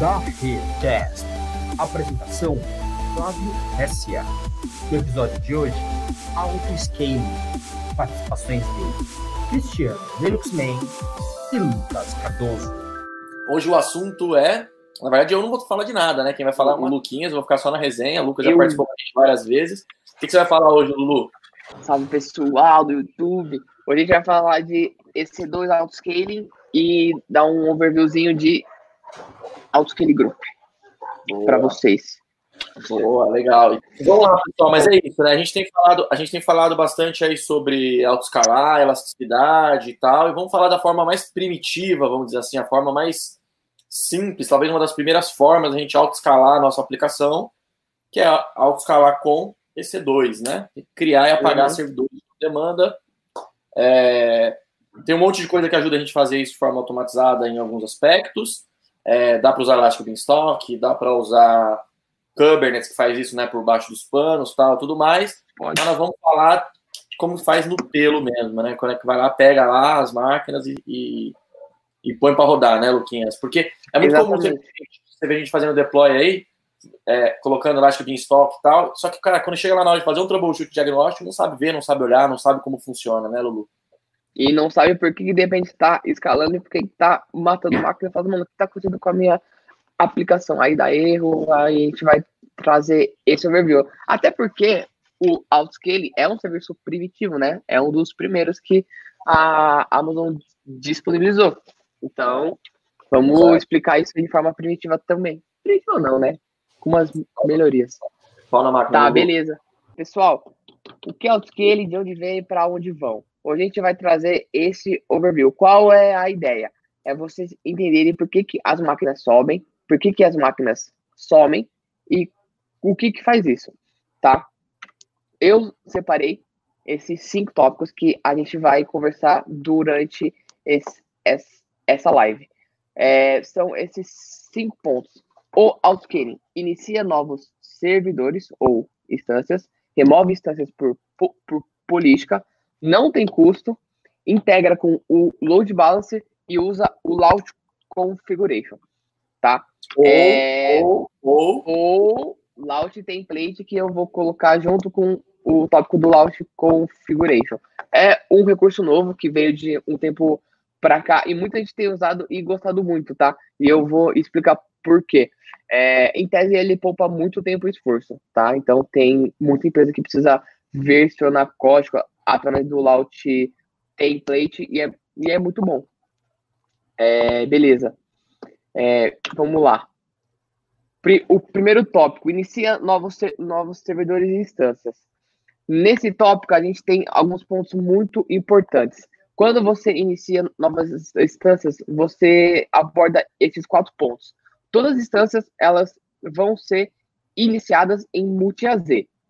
da Recast. Apresentação Flávio S.A. No episódio de hoje, Auto Scale. Participações de Cristiano Linuxman e Lucas Cardoso. Hoje o assunto é. Na verdade, eu não vou falar de nada, né? Quem vai falar é o Luquinhas, eu vou ficar só na resenha. O Lucas já Eu- participou com a gente várias vezes. O que, que você vai falar hoje, Lulu? Salve pessoal do YouTube. Hoje a gente vai falar de EC2 Autoscaling e dar um overviewzinho de Autoscaling Group para vocês. Boa, legal. Vamos lá, pessoal, mas é isso, né? A gente tem falado, a gente tem falado bastante aí sobre autoescalar, elasticidade e tal, e vamos falar da forma mais primitiva, vamos dizer assim, a forma mais simples, talvez uma das primeiras formas da gente autoescalar a nossa aplicação, que é a autoescalar com EC2, né? Criar e apagar Uhum. servidores de demanda. É, tem um monte de coisa que ajuda a gente a fazer isso de forma automatizada em alguns aspectos. É, dá para usar Elastic Beanstalk, dá para usar Kubernetes que faz isso, né, por baixo dos panos, tal, tudo mais. Pode. Mas nós vamos falar de como faz no pelo mesmo, né? Quando é que vai lá, pega lá as máquinas e, e, e põe para rodar, né, Luquinhas? Porque é muito comum você, Exatamente. você ver a gente fazendo deploy aí, é, colocando Elastic Beanstalk e tal, só que, cara, quando chega lá na hora de fazer um troubleshoot diagnóstico, não sabe ver, não sabe olhar, não sabe como funciona, né, Lulu? E não sabe por que que de repente tá escalando e por que que tá matando máquina e fala, mano, o que tá acontecendo com a minha aplicação? Aí dá erro, aí a gente vai trazer esse overview. Até porque o Autoscale é um serviço primitivo, né? É um dos primeiros que a Amazon disponibilizou. Então, vamos Exato. explicar isso de forma primitiva também. Primitiva não, né? Com umas melhorias. Na máquina. Tá, beleza. Pessoal, o que é autoscale, de onde vem e para onde vão? Hoje a gente vai trazer esse overview. Qual é a ideia? É vocês entenderem por que, que as máquinas sobem, por que, que as máquinas somem e o que, que faz isso, tá? Eu separei esses cinco tópicos que a gente vai conversar durante esse- esse- essa live. É, são esses cinco pontos. O autoscaling inicia novos servidores ou instâncias, remove instâncias por, po- por política, não tem custo, integra com o load balancer e usa o launch configuration, tá? Ou, É, ou, ou, ou launch template que eu vou colocar junto com o tópico do launch configuration. É um recurso novo que veio de um tempo para cá e muita gente tem usado e gostado muito, tá? E eu vou explicar por quê. É, em tese, ele poupa muito tempo e esforço, tá? Então, tem muita empresa que precisa versionar código através do launch template e é, e é muito bom. É, beleza. É, vamos lá. O primeiro tópico, inicia novos, novos servidores e instâncias. Nesse tópico, a gente tem alguns pontos muito importantes. Quando você inicia novas ins- instâncias, você aborda esses quatro pontos. Todas as instâncias, elas vão ser iniciadas em multi-AZ,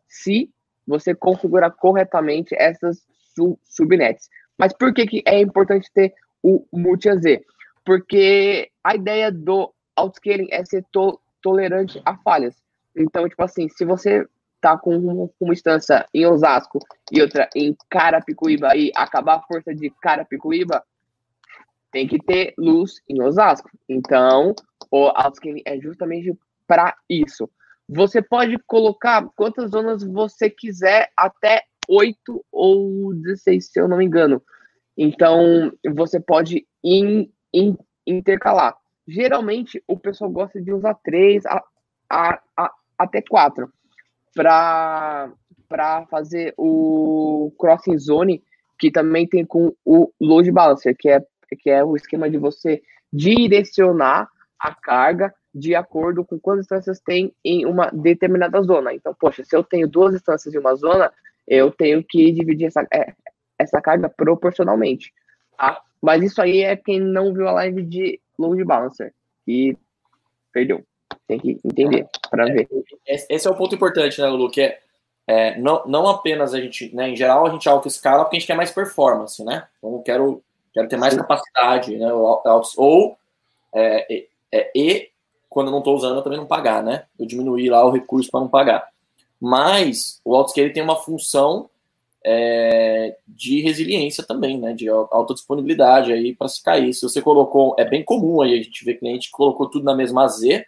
se você configurar corretamente essas su- subnets. Mas por que, que é importante ter o multi-AZ? Porque a ideia do autoscaling é ser to- tolerante a falhas. Então, tipo assim, se você tá com uma, instância em Osasco e outra em Carapicuíba e acabar a força de Carapicuíba, tem que ter luz em Osasco. Então, o autoscaling é justamente para isso. Você pode colocar quantas zonas você quiser, até 8 ou 16, se eu não me engano. Então, você pode in- in- intercalar. Geralmente, o pessoal gosta de usar 3 a, a, a- até 4 para fazer o crossing zone, que também tem com o load balancer, que é, que é o esquema de você direcionar a carga de acordo com quantas instâncias tem em uma determinada zona. Então, poxa, se eu tenho duas instâncias em uma zona, eu tenho que dividir essa, é, essa carga proporcionalmente, tá? Mas isso aí é quem não viu a live de load balancer e perdeu. Tem que entender para ver. Esse esse é o ponto importante, né, Lulu? Que é, é, não, não apenas a gente, né, em geral, a gente auto-escala porque a gente quer mais performance, né? Então, eu quero, quero ter mais Sim. capacidade, né? Ou, ou é, é, é, e, quando eu não estou usando, eu também não pagar, né? Eu diminuir lá o recurso para não pagar. Mas o autoscale tem uma função é, de resiliência também, né? De alta disponibilidade aí para se cair. Se você colocou, é bem comum aí a gente ver cliente que colocou tudo na mesma Z,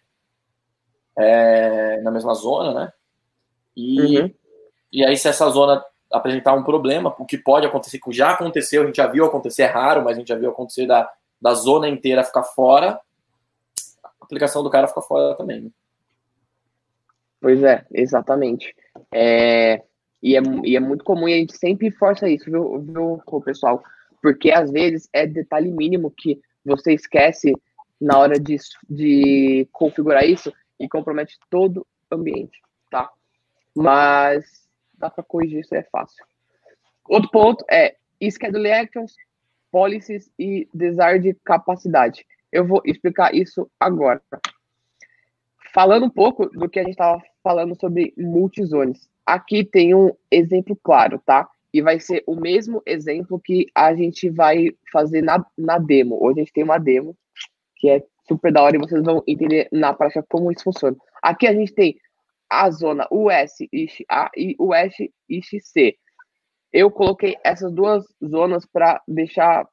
é, na mesma zona, né? E, uhum. e aí, se essa zona apresentar um problema, o que pode acontecer, que já aconteceu, a gente já viu acontecer, é raro, mas a gente já viu acontecer da, da zona inteira ficar fora, aplicação do cara fica fora também. Né? Pois é, exatamente. É, e, é, e é muito comum e a gente sempre força isso, viu, viu, pessoal? Porque às vezes é detalhe mínimo que você esquece na hora de, de configurar isso e compromete todo o ambiente, tá? Mas dá para corrigir isso, é fácil. Outro ponto é schedule actions, policies e design de capacidade. Eu vou explicar isso agora. Falando um pouco do que a gente estava falando sobre multizones. Aqui tem um exemplo claro, tá? E vai ser o mesmo exemplo que a gente vai fazer na, na demo. Hoje a gente tem uma demo que é super da hora e vocês vão entender na prática como isso funciona. Aqui a gente tem a zona US ISH A e US ISH C. Eu coloquei essas duas zonas para deixar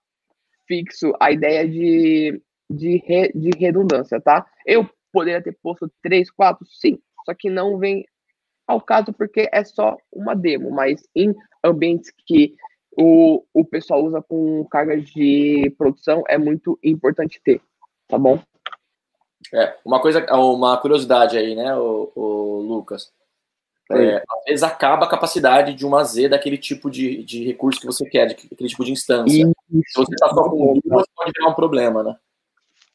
fixo a ideia de, de, re, de redundância, tá? Eu poderia ter posto 3, 4, sim, só que não vem ao caso porque é só uma demo, mas em ambientes que o, o pessoal usa com carga de produção é muito importante ter, tá bom? É, uma coisa, uma curiosidade aí, né, o, o Lucas. É, às vezes acaba a capacidade de uma Z daquele tipo de, de recurso que você quer, de, aquele tipo de instância. Isso. Se você está só com duas, pode virar um problema, né?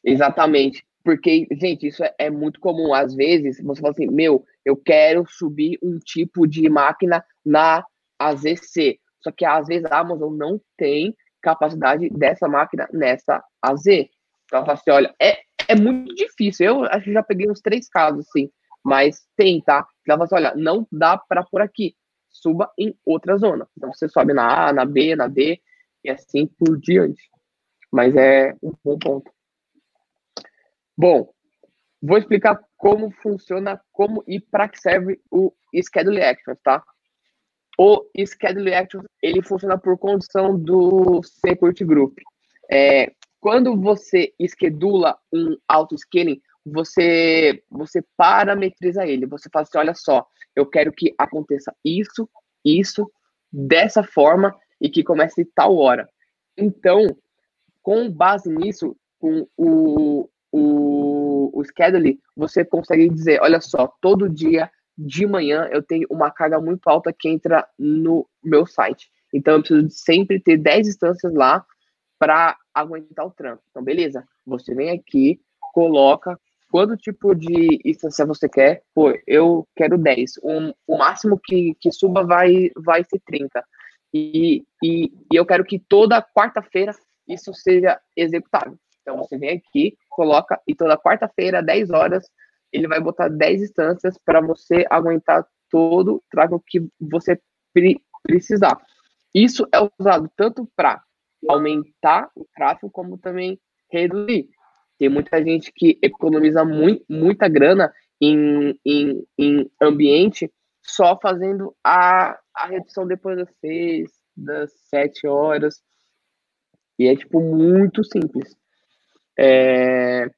Exatamente. Porque, gente, isso é, é, muito comum. Às vezes, você fala assim, meu, eu quero subir um tipo de máquina na AZC. Só que, às vezes, a Amazon não tem capacidade dessa máquina nessa AZ. Então, ela fala assim, olha, é, é muito difícil. Eu acho que já peguei uns três casos, assim. Mas tem, tá? Ela fala assim, olha, não dá para por aqui. Suba em outra zona. Então, você sobe na A, na B, na D, e assim por diante. Mas é um bom ponto. Bom, vou explicar como funciona, como e para que serve o Schedule Actions, tá? O Schedule Actions, ele funciona por condição do Security Group. É, quando você esquedula um auto-scaling, você, você parametriza ele. Você fala assim, olha só, eu quero que aconteça isso, isso, dessa forma e que comece tal hora. Então, com base nisso, com o, o, o schedule, você consegue dizer, olha só, todo dia de manhã eu tenho uma carga muito alta que entra no meu site. Então eu preciso sempre ter 10 instâncias lá para aguentar o trampo. Então, beleza, você vem aqui, coloca quanto tipo de instância você quer. Pô, eu quero 10. Um, o máximo que, que suba vai, vai ser 30. E, e, e eu quero que toda quarta-feira isso seja executável. Então você vem aqui, coloca, e toda quarta-feira, 10 horas, ele vai botar 10 instâncias para você aguentar todo o tráfego que você pre precisar. Isso é usado tanto para aumentar o tráfego, como também reduzir. Tem muita gente que economiza muito, muita grana em, em, em ambiente só fazendo a, a redução depois das seis, das sete horas. E é, tipo, muito simples. É...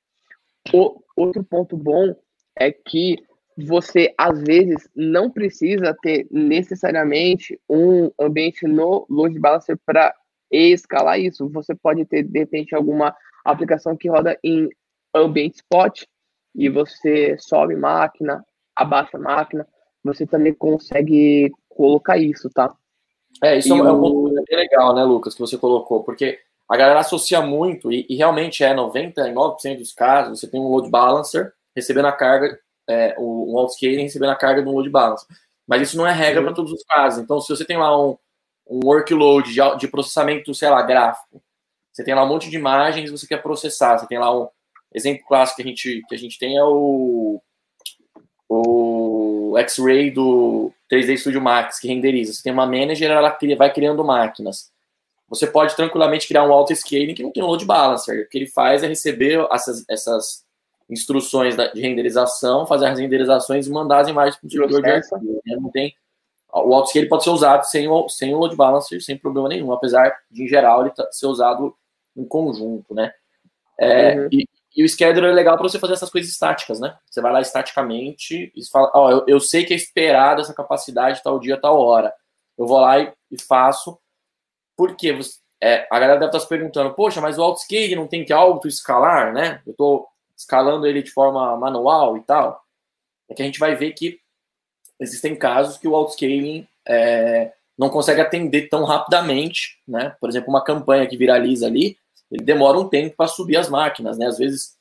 O, outro ponto bom é que você, às vezes, não precisa ter necessariamente um ambiente no load balancer para escalar isso. Você pode ter, de repente, alguma aplicação que roda em ambiente spot e você sobe máquina, abaixa máquina, você também consegue colocar isso, tá? É, isso e é um ponto bem legal, né, Lucas, que você colocou, porque a galera associa muito, e, e realmente é 99% dos casos, você tem um load balancer recebendo a carga, é, um outscaling recebendo a carga do load balancer. Mas isso não é regra para todos os casos. Então, se você tem lá um, um workload de, de, processamento, sei lá, gráfico, você tem lá um monte de imagens você quer processar, você tem lá um exemplo clássico que a gente, que a gente tem é o, o X-Ray do 3D Studio Max, que renderiza. Você tem uma manager, ela cria, vai criando máquinas você pode tranquilamente criar um auto-scaling que não tem um load balancer. O que ele faz é receber essas, essas instruções de renderização, fazer as renderizações e mandar as imagens para o servidor de arquivo. Não tem o autoscale pode ser usado sem o, sem o load balancer, sem problema nenhum, apesar de, em geral, ele tá, ser usado em conjunto, né? É, uhum. e, e, o scheduler é legal para você fazer essas coisas estáticas, né? Você vai lá estaticamente e fala, ó, eu, eu sei que é esperado essa capacidade tal dia, tal hora. Eu vou lá e, e faço. Por quê? Você, é, a galera deve estar se perguntando, poxa, mas o autoscale não tem que auto-escalar, né? Eu estou escalando ele de forma manual e tal. É que a gente vai ver que existem casos que o autoscaling é, não consegue atender tão rapidamente, né? Por exemplo, uma campanha que viraliza ali, ele demora um tempo para subir as máquinas, né? Às vezes,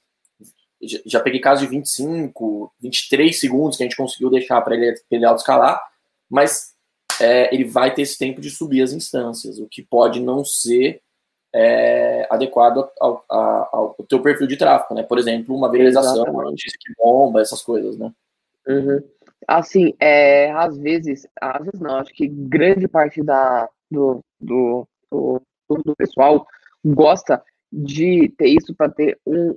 já peguei casos de 25, 23 segundos que a gente conseguiu deixar para ele, ele autoescalar, mas é, ele vai ter esse tempo de subir as instâncias, o que pode não ser é, adequado ao, ao, ao, teu perfil de tráfego, né? Por exemplo, uma viralização, uma notícia que bomba, essas coisas, né? Uhum. Assim, é, às vezes, às vezes não, acho que grande parte da, do, do, do, do pessoal gosta de ter isso para ter um,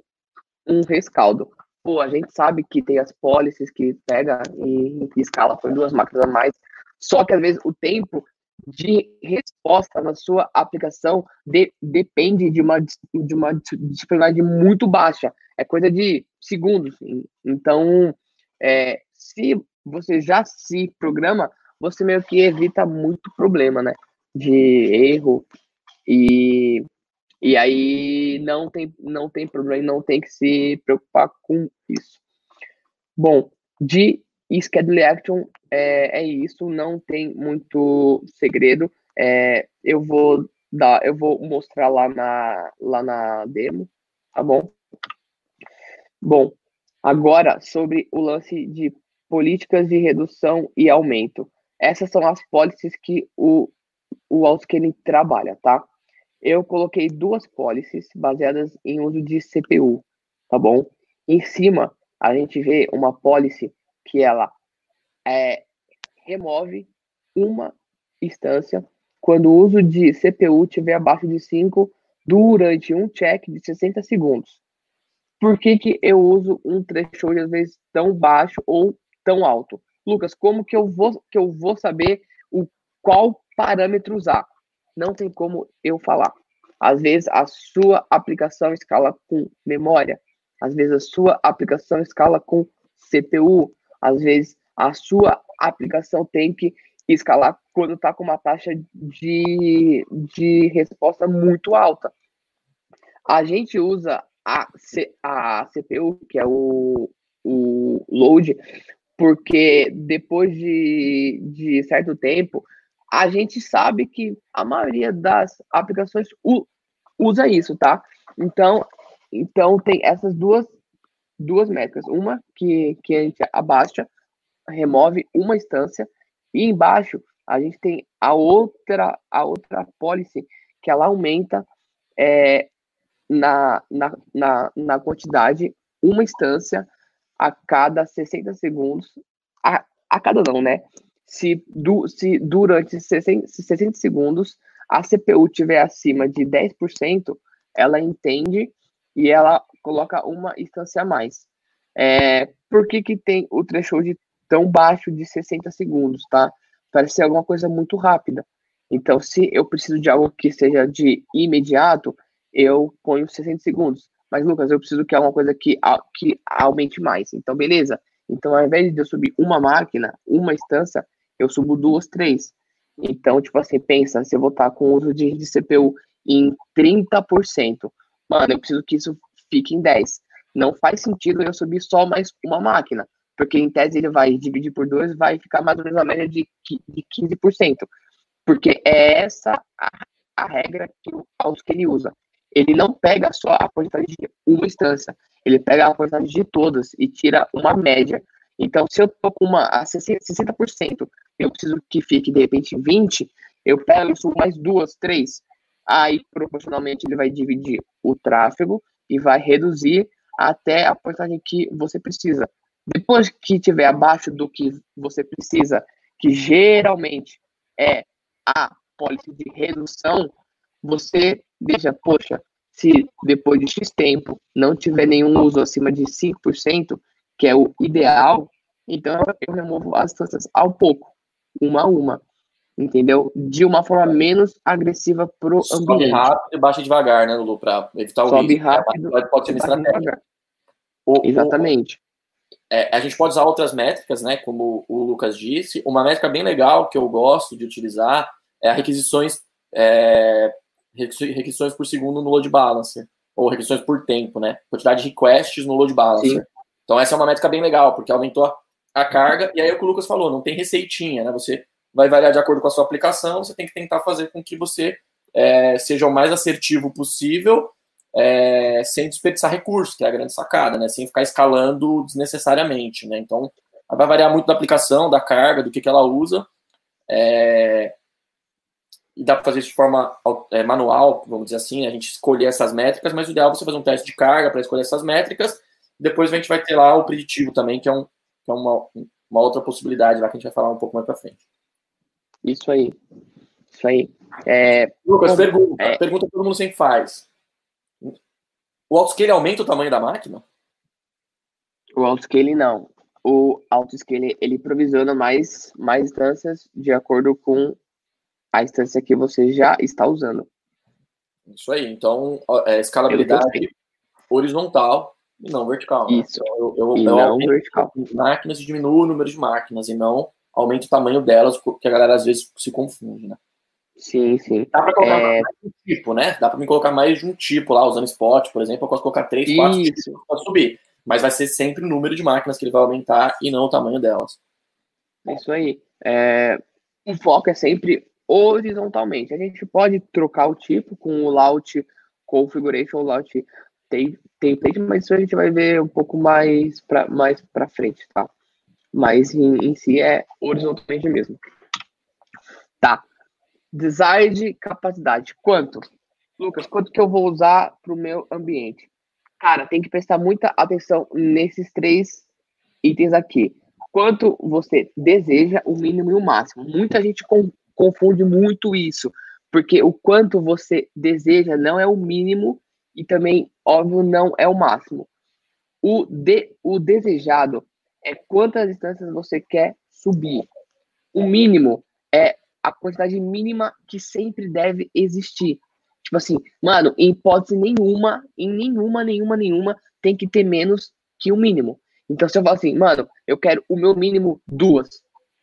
um rescaldo. Pô, a gente sabe que tem as policies que pega e, e escala por duas máquinas a mais, só que às vezes o tempo de resposta na sua aplicação de, depende de uma, de uma disponibilidade muito baixa. É coisa de segundos. Então, é, se você já se programa, você meio que evita muito problema, né? De erro e e aí não tem não tem problema, não tem que se preocupar com isso. Bom, de schedule action é, é isso, não tem muito segredo. É, eu vou dar, eu vou mostrar lá na lá na demo, tá bom? Bom, agora sobre o lance de políticas de redução e aumento. Essas são as pólices que o, o Alscaling trabalha, tá? Eu coloquei duas pólices baseadas em uso de CPU, tá bom? Em cima, a gente vê uma pólice que ela é, remove uma instância quando o uso de CPU estiver abaixo de 5 durante um check de 60 segundos. Por que, que eu uso um threshold às vezes tão baixo ou tão alto. Lucas, como que eu vou que eu vou saber o qual parâmetro usar? Não tem como eu falar. Às vezes a sua aplicação escala com memória, às vezes a sua aplicação escala com CPU, às vezes a sua aplicação tem que escalar quando está com uma taxa de, de resposta muito alta. A gente usa a, C, a CPU, que é o, o load, porque depois de, de certo tempo, a gente sabe que a maioria das aplicações usa isso, tá? Então, então tem essas duas, duas métricas. Uma que, que a gente abaixa, remove uma instância, e embaixo a gente tem a outra, a outra policy que ela aumenta é, na, na, na, na quantidade uma instância a cada 60 segundos, a, a cada não, né? Se, du, se durante 60, 60 segundos a CPU tiver acima de 10%, ela entende e ela coloca uma instância a mais. É, por que, que tem o threshold tão baixo de 60 segundos, tá? Parece ser alguma coisa muito rápida. Então, se eu preciso de algo que seja de imediato, eu ponho 60 segundos. Mas, Lucas, eu preciso que é uma coisa que, que aumente mais. Então, beleza. Então, ao invés de eu subir uma máquina, uma instância, eu subo duas, três. Então, tipo assim, pensa, se eu vou estar com o uso de, de CPU em 30%, mano, eu preciso que isso fique em 10%. Não faz sentido eu subir só mais uma máquina, porque em tese ele vai dividir por dois, vai ficar mais ou menos a média de, de 15%. Porque é essa a, a regra que o que ele usa ele não pega só a porcentagem de uma instância, ele pega a porcentagem de todas e tira uma média. Então, se eu tô com uma a 60%, eu preciso que fique de repente 20, eu pego mais duas, três. Aí, proporcionalmente, ele vai dividir o tráfego e vai reduzir até a porcentagem que você precisa. Depois que tiver abaixo do que você precisa, que geralmente é a pólice de redução, você deixa, poxa, se depois de X tempo não tiver nenhum uso acima de 5%, que é o ideal, então eu removo as instâncias ao pouco. uma a uma, entendeu? De uma forma menos agressiva pro Sobe ambiente. rápido e baixa devagar, né, Lulu? Pra evitar o Sobe risco. rápido, Pode, pode ser uma estratégia. O- o- Exatamente. é, a gente pode usar outras métricas, né? Como o Lucas disse. Uma métrica bem legal que eu gosto de utilizar é a requisições, é, requisi- requisições por segundo no load balancer, ou requisições por tempo, né? Quantidade de requests no load balancer. Sim. Então, essa é uma métrica bem legal, porque aumentou a, a carga, e aí é o que o Lucas falou, não tem receitinha, né? Você vai variar de acordo com a sua aplicação, você tem que tentar fazer com que você é, seja o mais assertivo possível é, sem desperdiçar recursos, que é a grande sacada, né? Sem ficar escalando desnecessariamente, né? Então, vai variar muito da aplicação, da carga, do que, que ela usa. é, e dá para fazer isso de forma é, manual, vamos dizer assim, a gente escolher essas métricas, mas o ideal é você fazer um teste de carga para escolher essas métricas. Depois a gente vai ter lá o preditivo também, que é, um, que é uma, uma outra possibilidade lá que a gente vai falar um pouco mais para frente. Isso aí. Isso aí. É, Lucas, pergunta. é- Pergunta que todo mundo sempre faz. O autoscale aumenta o tamanho da máquina? o autoscaling não. O autoscaling ele provisiona mais, mais instâncias de acordo com a instância que você já está usando. Isso aí. Então, é, escalabilidade horizontal e não vertical. né? Isso. Então, eu, eu, E eu não vertical. máquinas e diminuo o número de máquinas e não aumento o tamanho delas, porque a galera às vezes se confunde, né? Sim, sim. Dá para colocar É. mais de um tipo, né? Dá para me colocar mais de um tipo lá, usando spot, por exemplo, eu posso colocar três, quatro tipos Isso. para subir. Mas vai ser sempre o número de máquinas que ele vai aumentar e não o tamanho delas. Isso aí. É, o foco é sempre horizontalmente. A gente pode trocar o tipo com o layout configuration, o layout tem- template, mas isso a gente vai ver um pouco mais para mais para frente, tá? Mas em, em si é horizontalmente mesmo. Tá. Design de capacidade. Quanto? Lucas, quanto que eu vou usar para o meu ambiente? Cara, tem que prestar muita atenção nesses três itens aqui quanto você deseja, o mínimo e o máximo. Muita gente con- confunde muito isso, porque o quanto você deseja não é o mínimo e também, óbvio, não é o máximo. O, de, o desejado é quantas instâncias você quer subir. O mínimo é a quantidade mínima que sempre deve existir. Tipo assim, mano, em hipótese nenhuma, em nenhuma, nenhuma, nenhuma, tem que ter menos que o mínimo. Então, se eu falar assim, mano, eu quero o meu mínimo duas,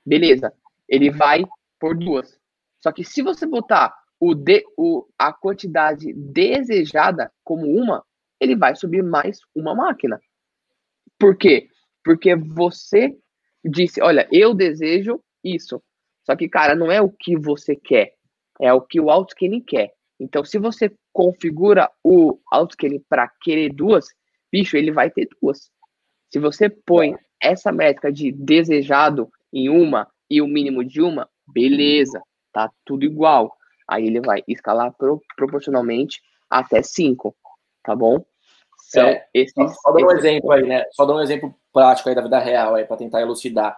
beleza, ele vai por duas. Só que se você botar o de, o, a quantidade desejada como uma, ele vai subir mais uma máquina. Por quê? Porque você disse, olha, eu desejo isso. Só que, cara, não é o que você quer, é o que o autoscaling quer. Então, se você configura o autoscaling para querer duas, bicho, ele vai ter duas. Se você põe essa métrica de desejado em uma e o mínimo de uma, beleza, tá tudo igual. Aí ele vai escalar pro, proporcionalmente até 5, tá bom? São É, esses. Só, dando um esses exemplo aí, né? Só dando um exemplo prático aí da vida real aí para tentar elucidar.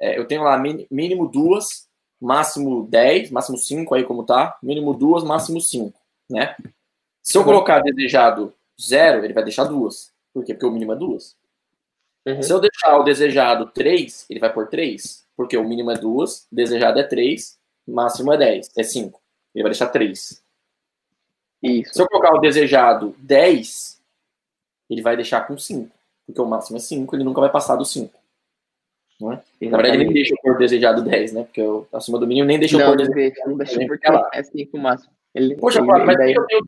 É, eu tenho lá mínimo duas, máximo 10, máximo 5 aí como tá, mínimo duas, máximo 5, né? Se eu colocar desejado zero, ele vai deixar duas. Por quê? Porque o mínimo é duas. Uhum. Se eu deixar o desejado 3, ele vai por 3, porque o mínimo é 2, desejado é 3, máximo é 10, é 5. Ele vai deixar 3. Isso. Se eu colocar o desejado 10, ele vai deixar com 5, porque o máximo é 5, ele nunca vai passar do 5. Não é? Na verdade, ele nem deixa eu pôr desejado 10, né? Porque eu, acima do mínimo nem deixa pôr não desejado. deixa, não deixa, Ele porque é 5 o máximo. Ele, Poxa, ele- Flávio, mas por daí- que eu tenho.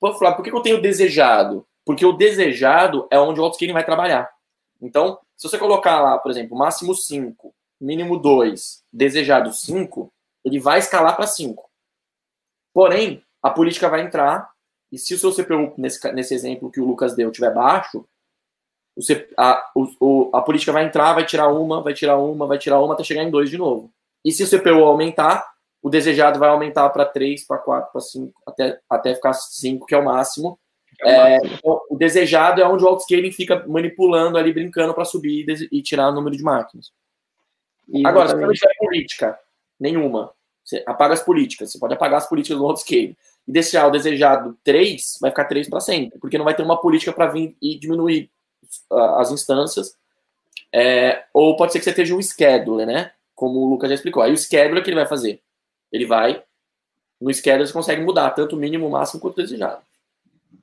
Pô, Flávio, por que eu tenho desejado? Porque o desejado é onde o autoscaling vai trabalhar. Então, se você colocar lá, por exemplo, máximo 5, mínimo 2, desejado 5, ele vai escalar para 5. Porém, a política vai entrar, e se o seu CPU, nesse, nesse exemplo que o Lucas deu, tiver baixo, o a, o- a política vai entrar, vai tirar uma, vai tirar uma, vai tirar uma, até chegar em 2 de novo. E se o CPU aumentar, o desejado vai aumentar para 3, para 4, para 5, até, até ficar 5, que é o máximo. é o É, o desejado é onde o autoscaling fica manipulando ali, brincando para subir e, e tirar o número de máquinas. Agora, se você não tiver política nenhuma, você apaga as políticas, você pode apagar as políticas do autoscaling e deixar o desejado 3, vai ficar 3 para sempre, porque não vai ter uma política para vir e diminuir ah, as instâncias. É, ou pode ser que você esteja um scheduler, né? como o Lucas já explicou. Aí o scheduler que ele vai fazer? Ele vai, no scheduler você consegue mudar tanto o mínimo, o máximo quanto desejado.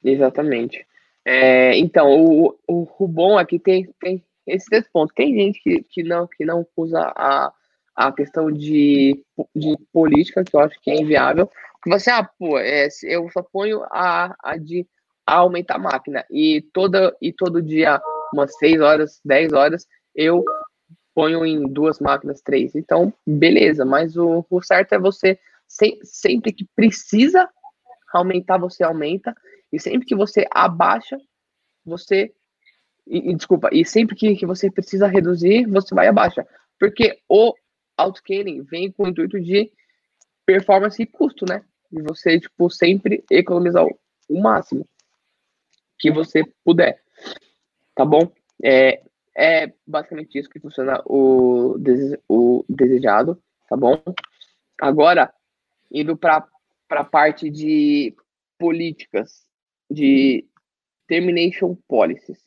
Exatamente. É, então, o, o, o, bom aqui tem, tem esses três pontos. Tem gente que, que, não, que não usa a, a questão de, de política, que eu acho que é inviável. Que você, ah, pô, é, eu só ponho a, a de a aumentar a máquina. E, toda, e todo dia, umas 6 horas, 10 horas, eu ponho em duas máquinas, três. Então, beleza, mas o, o certo é você, se, sempre que precisa aumentar, você aumenta. E sempre que você abaixa, você. E, e, desculpa, e sempre que, que você precisa reduzir, você vai abaixa. Porque o autoscaling vem com o intuito de performance e custo, né? E você, tipo, sempre economizar o, máximo que você puder. Tá bom? É, é basicamente isso que funciona o, dese, o desejado, tá bom? Agora, indo para a parte de políticas, de termination policies.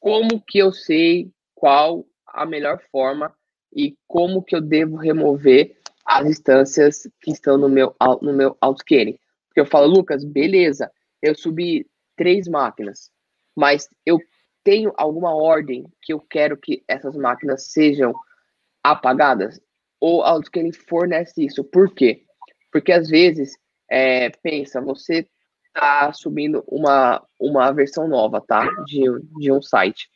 Como que eu sei qual a melhor forma e como que eu devo remover as instâncias que estão no meu, no meu autoscaling? Porque eu falo, Lucas, beleza, eu subi três máquinas, mas eu tenho alguma ordem que eu quero que essas máquinas sejam apagadas? Ou autoscaling fornece isso? Por quê? Porque às vezes, é, pensa, você está subindo uma, uma versão nova, tá? De, de um site.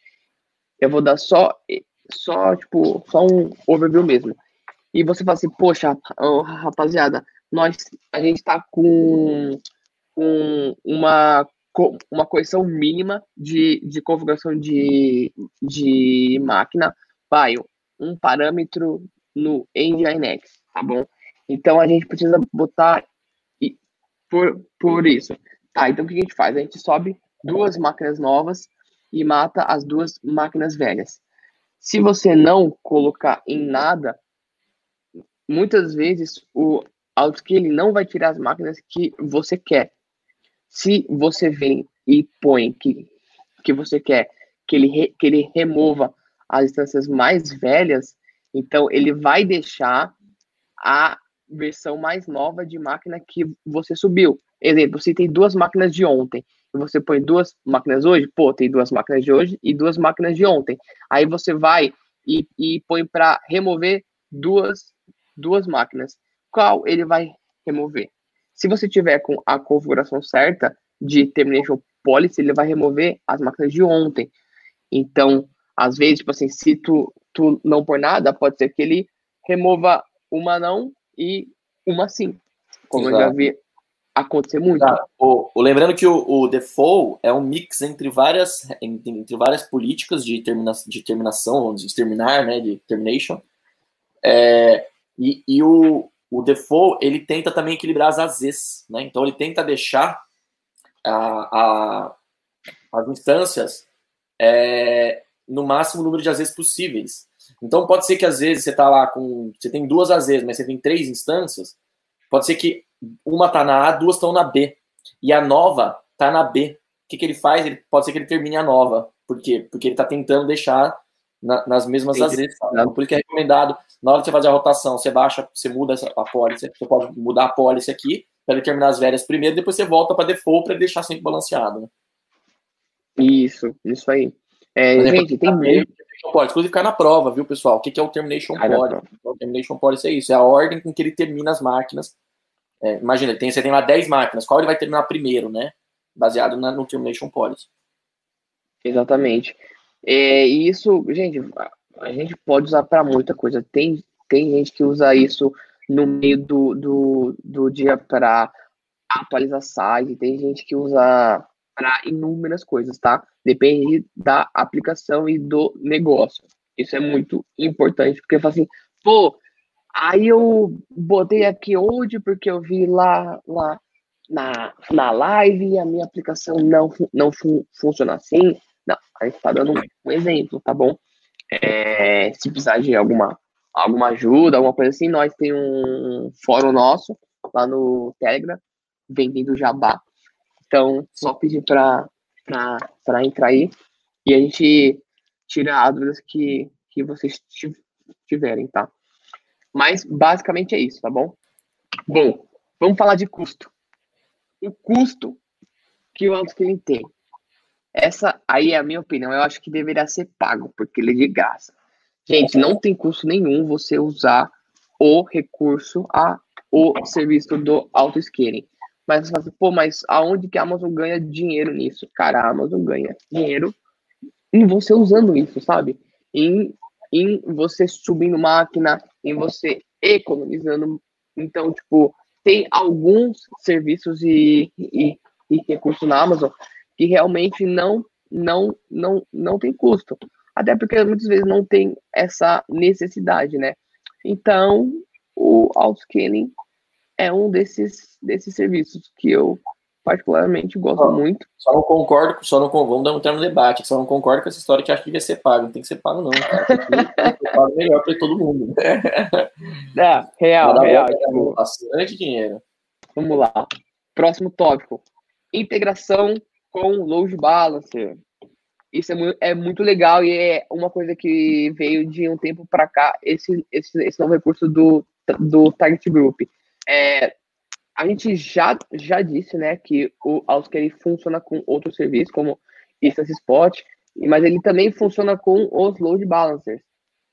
Eu vou dar só, só, tipo, só um overview mesmo. E você fala assim, poxa, rapaziada, nós, a gente está com, com uma, uma correção mínima de, de configuração de, de máquina, vai, um parâmetro no Nginx, tá bom? Então a gente precisa botar por, por isso. Tá, então o que a gente faz? A gente sobe duas máquinas novas e mata as duas máquinas velhas. Se você não colocar em nada, muitas vezes o autoscaling não vai tirar as máquinas que você quer. Se você vem e põe que, que você quer que ele, re, que ele remova as instâncias mais velhas, então ele vai deixar a versão mais nova de máquina que você subiu. Exemplo, você tem duas máquinas de ontem você põe duas máquinas hoje, pô, tem duas máquinas de hoje e duas máquinas de ontem. Aí você vai e, e põe para remover duas, duas máquinas. Qual ele vai remover? Se você tiver com a configuração certa de termination policy, ele vai remover as máquinas de ontem. Então, às vezes, tipo assim, se tu, tu não por nada, pode ser que ele remova uma não e uma sim. Como Exato. eu já vi acontecer muito. O, o, lembrando que o, o, default é um mix entre várias, entre várias políticas de, termina, de terminação, vamos dizer, terminar, né, de termination. É, e, e o, o default, ele tenta também equilibrar as AZs, né? Então, ele tenta deixar a, a, as instâncias é, no máximo número de AZs possíveis. Então, pode ser que às vezes você está lá com. Você tem duas AZs, mas você tem três instâncias. Pode ser que uma tá na A, duas estão na B. E a nova tá na B. O que, que ele faz? Ele, pode ser que ele termine a nova. Por quê? Porque ele está tentando deixar na, nas mesmas. Então, por isso que é recomendado, na hora de você fazer a rotação, você baixa, você muda essa, a pólice, você pode mudar a pólice aqui, para ele terminar as velhas primeiro, depois você volta para default para deixar sempre balanceado. Né? Isso, isso aí. É, gente, tem muito. Pode, inclusive ficar na prova, viu, pessoal? O que é o termination policy? O termination policy é isso, é a ordem com que ele termina as máquinas é, imagina, tem, você tem lá 10 máquinas, qual ele vai terminar primeiro, né? Baseado na, no Termination Policy. Exatamente. É, isso, gente, a gente pode usar para muita coisa. Tem, tem gente que usa isso no meio do, do, do dia para atualizar site, tem gente que usa para inúmeras coisas, tá? Depende da aplicação e do negócio. Isso é muito importante, porque fala assim, pô, Aí eu botei aqui hoje porque eu vi lá, lá na, na live e a minha aplicação não, não fun, funciona assim. Não, a gente tá dando um exemplo, tá bom? É, se precisar de alguma, alguma ajuda, alguma coisa assim, nós tem um fórum nosso lá no Telegram, vendendo jabá. Então, só pedir para entrar aí e a gente tira as dúvidas que, que vocês tiverem, tá? Mas basicamente é isso, tá bom? Bom, vamos falar de custo. O custo que o autoscaling tem. Essa aí é a minha opinião. Eu acho que deveria ser pago, porque ele é de graça. Gente, não tem custo nenhum você usar o recurso, a, o serviço do autoscaling. Mas você fala assim, pô, mas aonde que a Amazon ganha dinheiro nisso? Cara, a Amazon ganha dinheiro em você usando isso, sabe? Em, em você subindo máquina, em você economizando. Então, tipo, tem alguns serviços e, e, e recursos na Amazon que realmente não, não, não, não tem custo. Até porque muitas vezes não tem essa necessidade, né? Então, o autoscaling é um desses, desses serviços que eu particularmente gosto só, muito. Só não concordo, só não vamos dar um termo de debate, só não concordo com essa história que acho que devia ser pago, não tem que ser pago não, cara. Tem que ser pago melhor para todo mundo. É, real, real. Tipo, bastante dinheiro. Vamos lá. Próximo tópico. Integração com load balancer. Isso é muito, é muito legal e é uma coisa que veio de um tempo para cá, esse, esse, esse novo recurso do, do Target Group. É, a gente já, já disse, né, que o Outskate funciona com outros serviços, como Instance Spot, mas ele também funciona com os load balancers,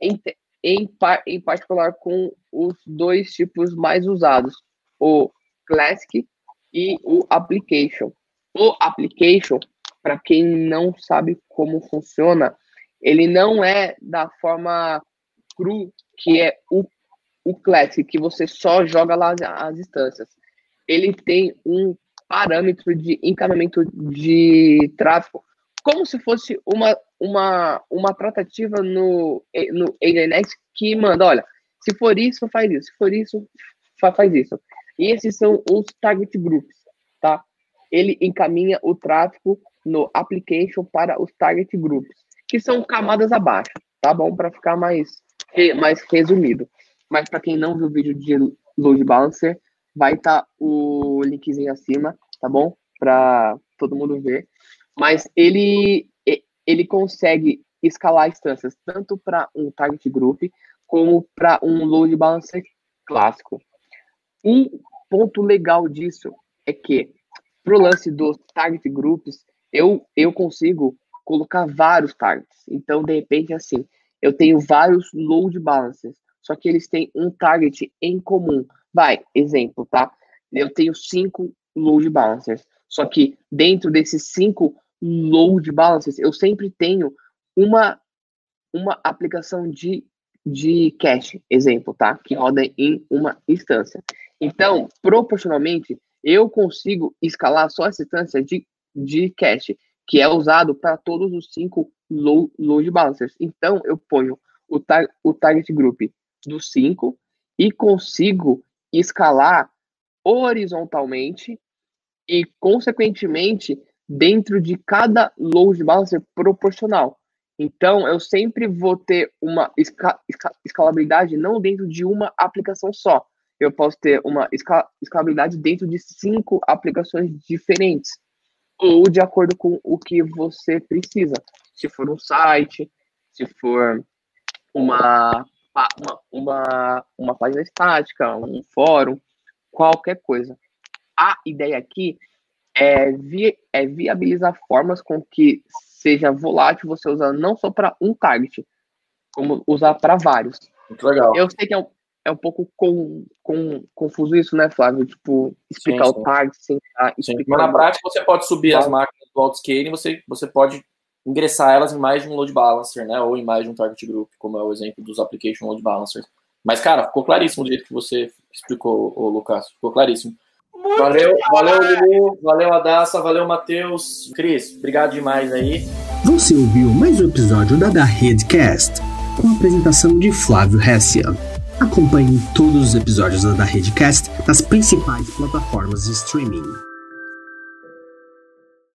em, em, em particular com os dois tipos mais usados, o Classic e o Application. O Application, para quem não sabe como funciona, ele não é da forma cru que é o o Classic, que você só joga lá as instâncias, ele tem um parâmetro de encaminhamento de tráfego, como se fosse uma, uma, uma tratativa no, no ANX que manda, olha, se for isso, faz isso, se for isso, faz isso. E esses são os target groups, tá? Ele encaminha o tráfego no application para os target groups, que são camadas abaixo, tá bom? Para ficar mais, mais resumido. Mas para quem não viu o vídeo de load balancer, vai estar tá o linkzinho acima, tá bom? Para todo mundo ver. Mas ele ele consegue escalar instâncias tanto para um target group como para um load balancer clássico. Um ponto legal disso é que pro lance dos target groups, eu eu consigo colocar vários targets. Então, de repente, assim, eu tenho vários load balancers só que eles têm um target em comum. Vai, exemplo, tá? Eu tenho cinco load balancers. Só que dentro desses cinco load balancers, eu sempre tenho uma, uma aplicação de, de cache, exemplo, tá? Que roda em uma instância. Então, proporcionalmente, eu consigo escalar só essa instância de, de cache, que é usado para todos os cinco load balancers. Então, eu ponho o, tar o target group do 5 e consigo escalar horizontalmente e, consequentemente, dentro de cada load balancer proporcional. Então, eu sempre vou ter uma esca esca escalabilidade não dentro de uma aplicação só. Eu posso ter uma esca escalabilidade dentro de cinco aplicações diferentes, ou de acordo com o que você precisa. Se for um site, se for uma uma, uma, uma página estática, um fórum, qualquer coisa. A ideia aqui é, vi, é viabilizar formas com que seja volátil você usar não só para um target, como usar para vários. Muito legal. Eu sei que é um, é um pouco com, com, confuso isso, né, Flávio? Tipo, explicar sim, sim. o target sem explicar. Mas na prática você pode subir as máquinas do autoscaling, você, você pode ingressar elas em mais de um load balancer, né? Ou em mais de um target group, como é o exemplo dos application load balancers. Mas, cara, ficou claríssimo do jeito que você explicou, o Lucas. Ficou claríssimo. Muito valeu, valeu, Lulu, valeu, Adassa, valeu, Matheus. Cris, obrigado demais aí. Você ouviu mais um episódio da Da Redcast, com a apresentação de Flávio Hessia. Acompanhe todos os episódios da Da Redcast nas principais plataformas de streaming.